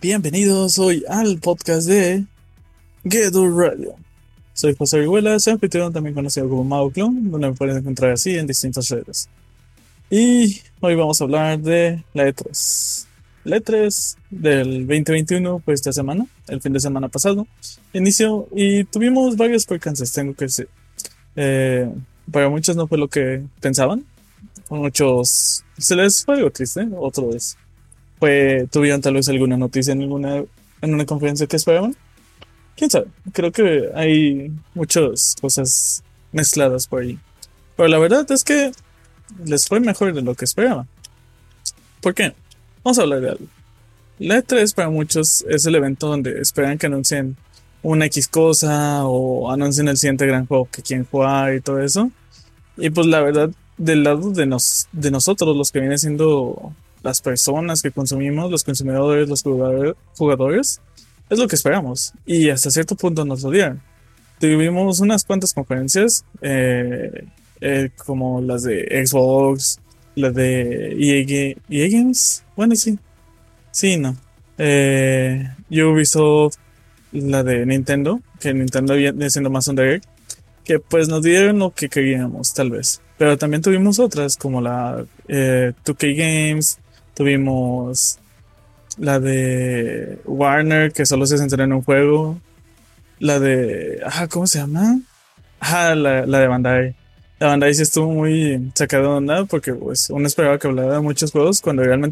Bienvenidos hoy al podcast de Gedo Radio. Soy José Orihuela, soy anfitrión también conocido como Mago Clone, donde me pueden encontrar así en distintas redes. Y hoy vamos a hablar de la E3. La E3 del 2021 fue esta semana, el fin de semana pasado, inició y tuvimos varios percances, tengo que decir. Eh, para muchos no fue lo que pensaban, muchos se les fue algo triste, otros pues tuvieron tal vez alguna noticia en alguna en una conferencia que esperaban. Quién sabe, creo que hay muchas cosas mezcladas por ahí. Pero la verdad es que les fue mejor de lo que esperaban. ¿Por qué? Vamos a hablar de algo. La E3 para muchos es el evento donde esperan que anuncien una X cosa o anuncien el siguiente gran juego que quieren jugar y todo eso. Y pues la verdad, del lado de, nos, de nosotros, los que vienen siendo las personas que consumimos, los consumidores, los jugadores, es lo que esperamos. Y hasta cierto punto nos odian. Tuvimos unas cuantas conferencias, eh, eh, como las de Xbox, las de EA, EA Games. Bueno, sí. Sí, no. Eh, Ubisoft, la de Nintendo, que Nintendo viene siendo más un direct, que pues nos dieron lo que queríamos, tal vez. Pero también tuvimos otras, como la 2K Games, Tuvimos la de Warner, que solo se centró en un juego. La de. Ah, ¿cómo se llama? Ah, la, la de Bandai. La Bandai sí estuvo muy sacada de onda porque pues uno esperaba que hablara de muchos juegos cuando realmente